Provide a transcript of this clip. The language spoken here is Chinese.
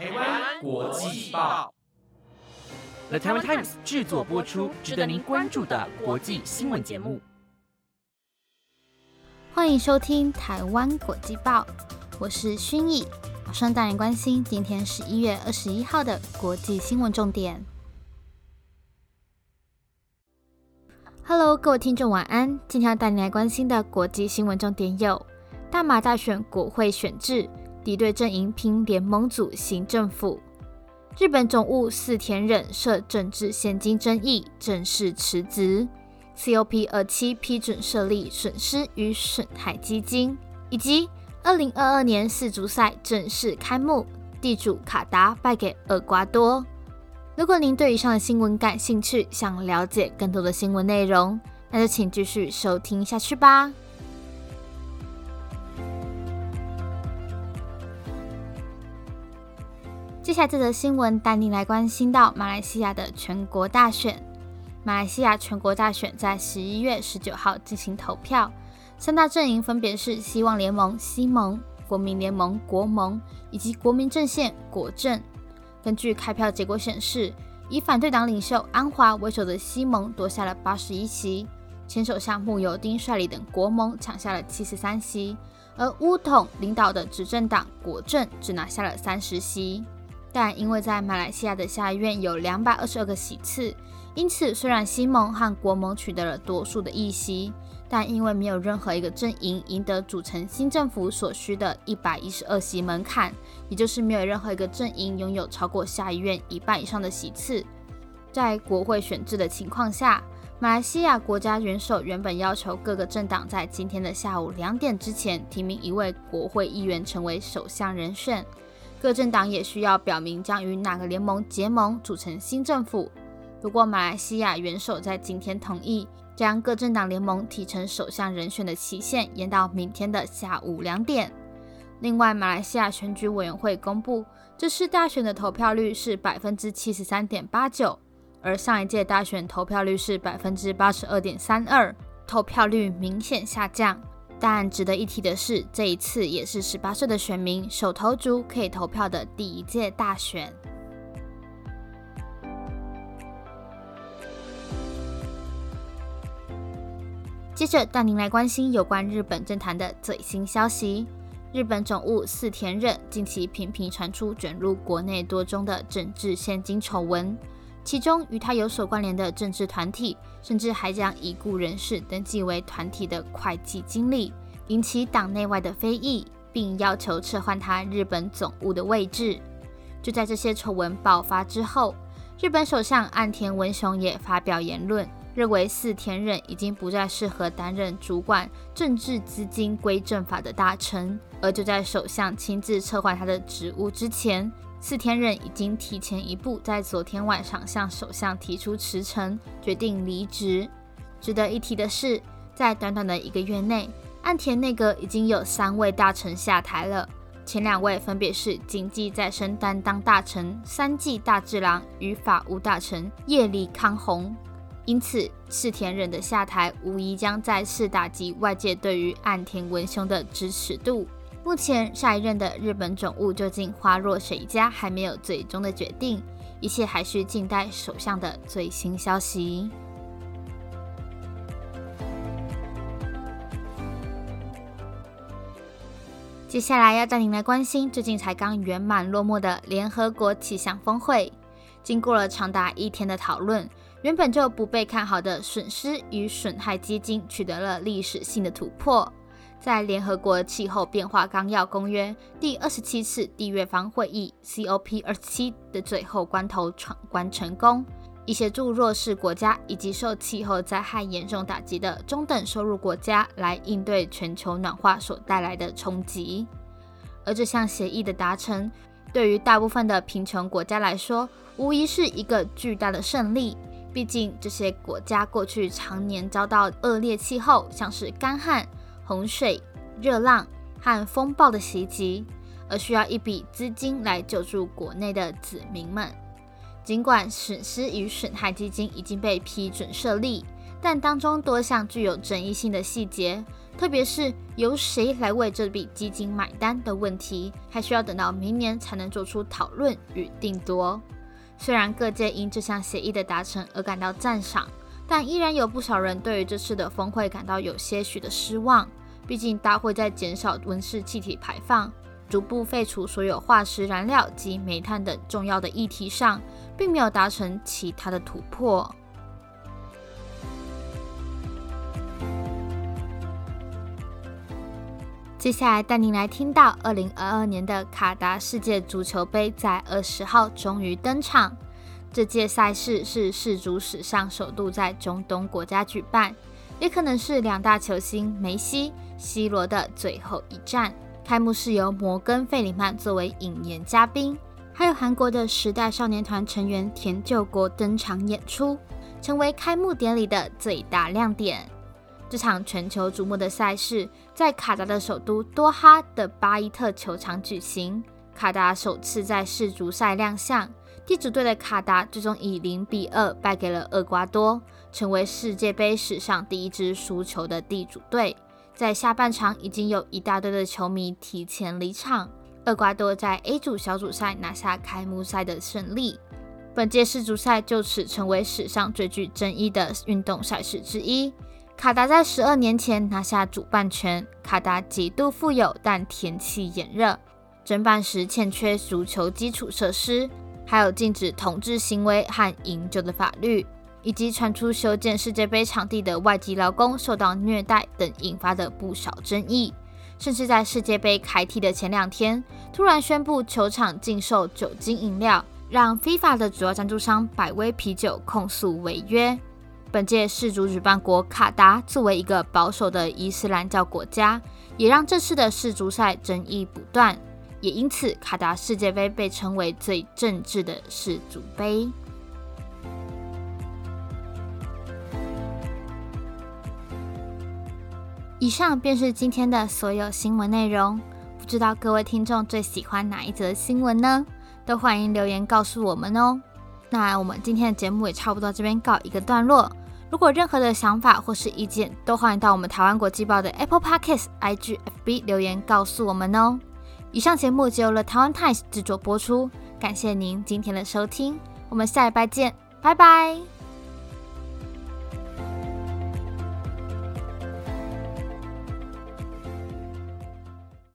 台湾国际报，The Taiwan Times 制作播出，值得您关注的国际新闻节目。欢迎收听台湾国际报，我是薰逸，马上带您关心今天十一月二十一号的国际新闻重点。Hello，各位听众，晚安。今天要带你来关心的国际新闻重点有：大马大选国会选制，敌对阵营拼联盟组行政府；日本总务四田忍涉政治现金争议正式辞职；COP 二七批准设立损失与损害基金；以及二零二二年世足赛正式开幕，地主卡达败给厄瓜多。如果您对以上的新闻感兴趣，想了解更多的新闻内容，那就请继续收听下去吧。接下来这则新闻带您来关心到马来西亚的全国大选。马来西亚全国大选在十一月十九号进行投票，三大阵营分别是希望联盟（西盟）、国民联盟（国盟）以及国民阵线（国阵）。根据开票结果显示，以反对党领袖安华为首的西盟夺下了八十一席，前首相慕尤丁率领等国盟抢下了七十三席，而乌统领导的执政党国政只拿下了三十席。但因为在马来西亚的下议院有两百二十二个席次，因此虽然西盟和国盟取得了多数的议席。但因为没有任何一个阵营赢得组成新政府所需的一百一十二席门槛，也就是没有任何一个阵营拥有超过下议院一半以上的席次，在国会选制的情况下，马来西亚国家元首原本要求各个政党在今天的下午两点之前提名一位国会议员成为首相人选，各政党也需要表明将与哪个联盟结盟组成新政府。不过，马来西亚元首在今天同意。将各政党联盟提成首相人选的期限延到明天的下午两点。另外，马来西亚选举委员会公布，这次大选的投票率是百分之七十三点八九，而上一届大选投票率是百分之八十二点三二，投票率明显下降。但值得一提的是，这一次也是十八岁的选民手投族可以投票的第一届大选。接着带您来关心有关日本政坛的最新消息。日本总务四田忍近期频频传出卷入国内多宗的政治现金丑闻，其中与他有所关联的政治团体，甚至还将已故人士登记为团体的会计经理，引起党内外的非议，并要求撤换他日本总务的位置。就在这些丑闻爆发之后，日本首相岸田文雄也发表言论。认为四田忍已经不再适合担任主管政治资金归政法的大臣，而就在首相亲自撤换他的职务之前，四田忍已经提前一步在昨天晚上向首相提出辞呈，决定离职。值得一提的是，在短短的一个月内，岸田内阁已经有三位大臣下台了，前两位分别是经济再生担当大臣三季大治郎与法务大臣叶利康弘。因此，赤田忍的下台无疑将再次打击外界对于岸田文雄的支持度。目前，下一任的日本总务究竟花落谁家还没有最终的决定，一切还需静待首相的最新消息。接下来要带您来关心最近才刚圆满落幕的联合国气象峰会，经过了长达一天的讨论。原本就不被看好的损失与损害基金取得了历史性的突破，在联合国气候变化纲要公约第二十七次缔约方会议 （COP 二七）的最后关头闯关成功，以协助弱势国家以及受气候灾害严重打击的中等收入国家来应对全球暖化所带来的冲击。而这项协议的达成，对于大部分的贫穷国家来说，无疑是一个巨大的胜利。毕竟，这些国家过去常年遭到恶劣气候，像是干旱、洪水、热浪和风暴的袭击，而需要一笔资金来救助国内的子民们。尽管损失与损害基金已经被批准设立，但当中多项具有争议性的细节，特别是由谁来为这笔基金买单的问题，还需要等到明年才能做出讨论与定夺。虽然各界因这项协议的达成而感到赞赏，但依然有不少人对于这次的峰会感到有些许的失望。毕竟，大会在减少温室气体排放、逐步废除所有化石燃料及煤炭等重要的议题上，并没有达成其他的突破。接下来带您来听到，二零二二年的卡达世界足球杯在二十号终于登场。这届赛事是世足史上首度在中东国家举办，也可能是两大球星梅西、C 罗的最后一战。开幕式由摩根·费里曼作为引言嘉宾，还有韩国的时代少年团成员田救国登场演出，成为开幕典礼的最大亮点。这场全球瞩目的赛事在卡达的首都多哈的巴伊特球场举行。卡达首次在世足赛亮相，地主队的卡达最终以零比二败给了厄瓜多，成为世界杯史上第一支输球的地主队。在下半场已经有一大堆的球迷提前离场。厄瓜多在 A 组小组赛拿下开幕赛的胜利，本届世足赛就此成为史上最具争议的运动赛事之一。卡达在十二年前拿下主办权。卡达极度富有，但天气炎热，申办时欠缺足球基础设施，还有禁止统治行为和饮酒的法律，以及传出修建世界杯场地的外籍劳工受到虐待等，引发的不少争议。甚至在世界杯开踢的前两天，突然宣布球场禁售酒精饮料，让 FIFA 的主要赞助商百威啤酒控诉违约。本届世足举办国卡达作为一个保守的伊斯兰教国家，也让这次的世足赛争议不断，也因此卡达世界杯被称为最政治的世足杯。以上便是今天的所有新闻内容，不知道各位听众最喜欢哪一则新闻呢？都欢迎留言告诉我们哦。那我们今天的节目也差不多这边告一个段落。如果任何的想法或是意见，都欢迎到我们台湾国际报的 Apple Podcast、IG、FB 留言告诉我们哦。以上节目就由了台湾 Times 制作播出，感谢您今天的收听，我们下一拜见，拜拜。